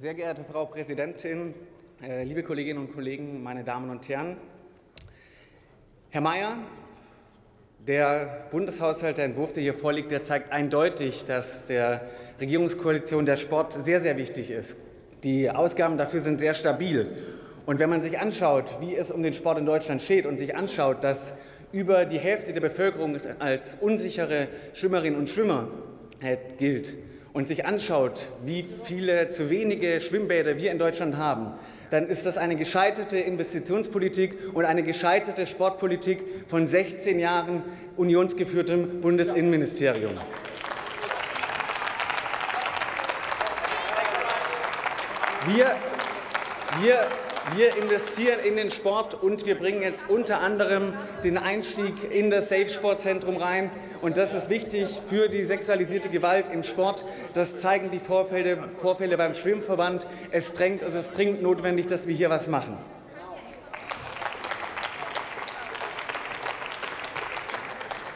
Sehr geehrte Frau Präsidentin, äh, liebe Kolleginnen und Kollegen, meine Damen und Herren. Herr Mayer, der Bundeshaushalt, der Entwurf, der hier vorliegt, der zeigt eindeutig, dass der Regierungskoalition der Sport sehr, sehr wichtig ist. Die Ausgaben dafür sind sehr stabil. Und wenn man sich anschaut, wie es um den Sport in Deutschland steht und sich anschaut, dass über die Hälfte der Bevölkerung als unsichere Schwimmerinnen und Schwimmer äh, gilt und sich anschaut, wie viele zu wenige Schwimmbäder wir in Deutschland haben, dann ist das eine gescheiterte Investitionspolitik und eine gescheiterte Sportpolitik von 16 Jahren unionsgeführtem Bundesinnenministerium. Wir, wir wir investieren in den Sport und wir bringen jetzt unter anderem den Einstieg in das Safe Sport Zentrum rein. Und das ist wichtig für die sexualisierte Gewalt im Sport. Das zeigen die Vorfälle, Vorfälle beim Schwimmverband. Es, drängt, es ist dringend notwendig, dass wir hier was machen.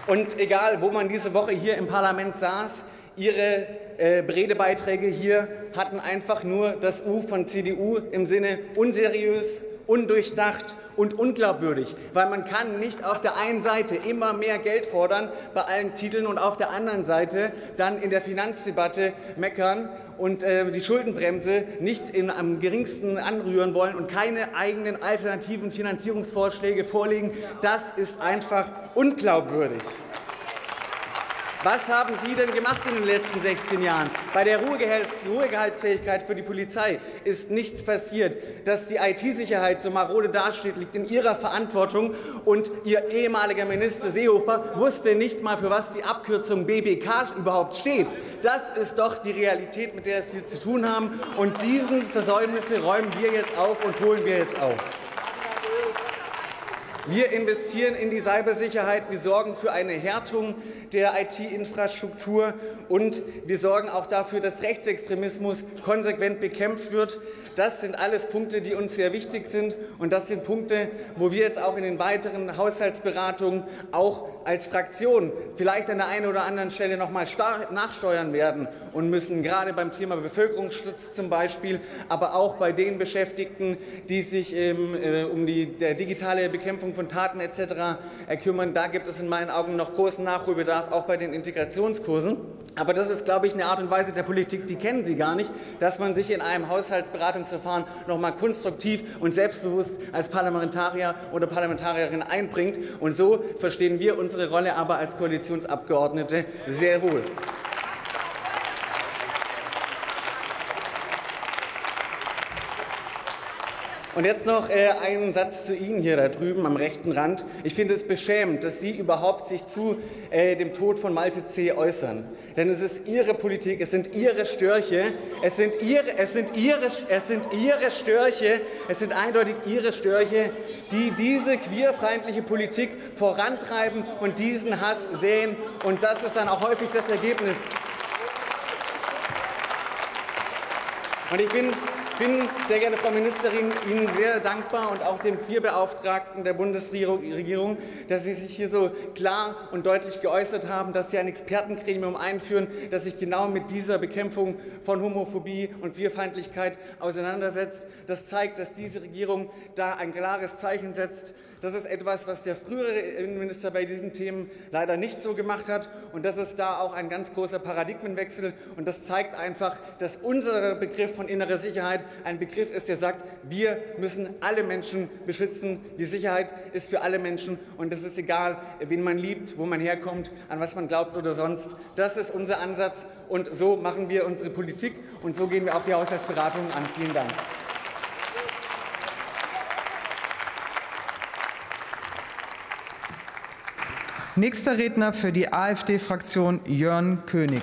Und egal, wo man diese Woche hier im Parlament saß, Ihre äh, Redebeiträge hier hatten einfach nur das U von CDU im Sinne unseriös, undurchdacht und unglaubwürdig, weil man kann nicht auf der einen Seite immer mehr Geld fordern bei allen Titeln und auf der anderen Seite dann in der Finanzdebatte meckern und äh, die Schuldenbremse nicht in, am geringsten anrühren wollen und keine eigenen alternativen Finanzierungsvorschläge vorlegen. Das ist einfach unglaubwürdig. Was haben Sie denn gemacht in den letzten 16 Jahren? Bei der Ruhegehaltsfähigkeit für die Polizei ist nichts passiert. Dass die IT-Sicherheit so marode dasteht, liegt in Ihrer Verantwortung. Und Ihr ehemaliger Minister Seehofer wusste nicht mal, für was die Abkürzung BBK überhaupt steht. Das ist doch die Realität, mit der wir zu tun haben. Und diesen Versäumnisse räumen wir jetzt auf und holen wir jetzt auf. Wir investieren in die Cybersicherheit, wir sorgen für eine Härtung der IT-Infrastruktur und wir sorgen auch dafür, dass Rechtsextremismus konsequent bekämpft wird. Das sind alles Punkte, die uns sehr wichtig sind. Und das sind Punkte, wo wir jetzt auch in den weiteren Haushaltsberatungen auch als Fraktion vielleicht an der einen oder anderen Stelle noch mal nachsteuern werden und müssen, gerade beim Thema Bevölkerungsschutz zum Beispiel, aber auch bei den Beschäftigten, die sich ähm, äh, um die digitale Bekämpfung von Taten etc. kümmern. Da gibt es in meinen Augen noch großen Nachholbedarf, auch bei den Integrationskursen. Aber das ist, glaube ich, eine Art und Weise der Politik, die kennen Sie gar nicht, dass man sich in einem Haushaltsberatungsverfahren noch mal konstruktiv und selbstbewusst als Parlamentarier oder Parlamentarierin einbringt. Und so verstehen wir unsere Rolle aber als Koalitionsabgeordnete sehr wohl. Und jetzt noch äh, einen Satz zu Ihnen hier da drüben am rechten Rand. Ich finde es beschämend, dass Sie überhaupt sich zu äh, dem Tod von Malte C. äußern. Denn es ist Ihre Politik, es sind Ihre Störche, es sind Ihre, es sind Ihre, es sind Ihre Störche, es sind eindeutig Ihre Störche, die diese queerfeindliche Politik vorantreiben und diesen Hass sehen. Und das ist dann auch häufig das Ergebnis. Und ich bin bin, sehr geehrte Frau Ministerin, Ihnen sehr dankbar und auch dem Queerbeauftragten der Bundesregierung, dass Sie sich hier so klar und deutlich geäußert haben, dass Sie ein Expertengremium einführen, das sich genau mit dieser Bekämpfung von Homophobie und Queerfeindlichkeit auseinandersetzt. Das zeigt, dass diese Regierung da ein klares Zeichen setzt. Das ist etwas, was der frühere Innenminister bei diesen Themen leider nicht so gemacht hat. Und das ist da auch ein ganz großer Paradigmenwechsel. Und das zeigt einfach, dass unser Begriff von innerer Sicherheit ein Begriff ist, der sagt, wir müssen alle Menschen beschützen. Die Sicherheit ist für alle Menschen und es ist egal, wen man liebt, wo man herkommt, an was man glaubt oder sonst. Das ist unser Ansatz und so machen wir unsere Politik und so gehen wir auch die Haushaltsberatungen an. Vielen Dank. Nächster Redner für die AfD-Fraktion Jörn König.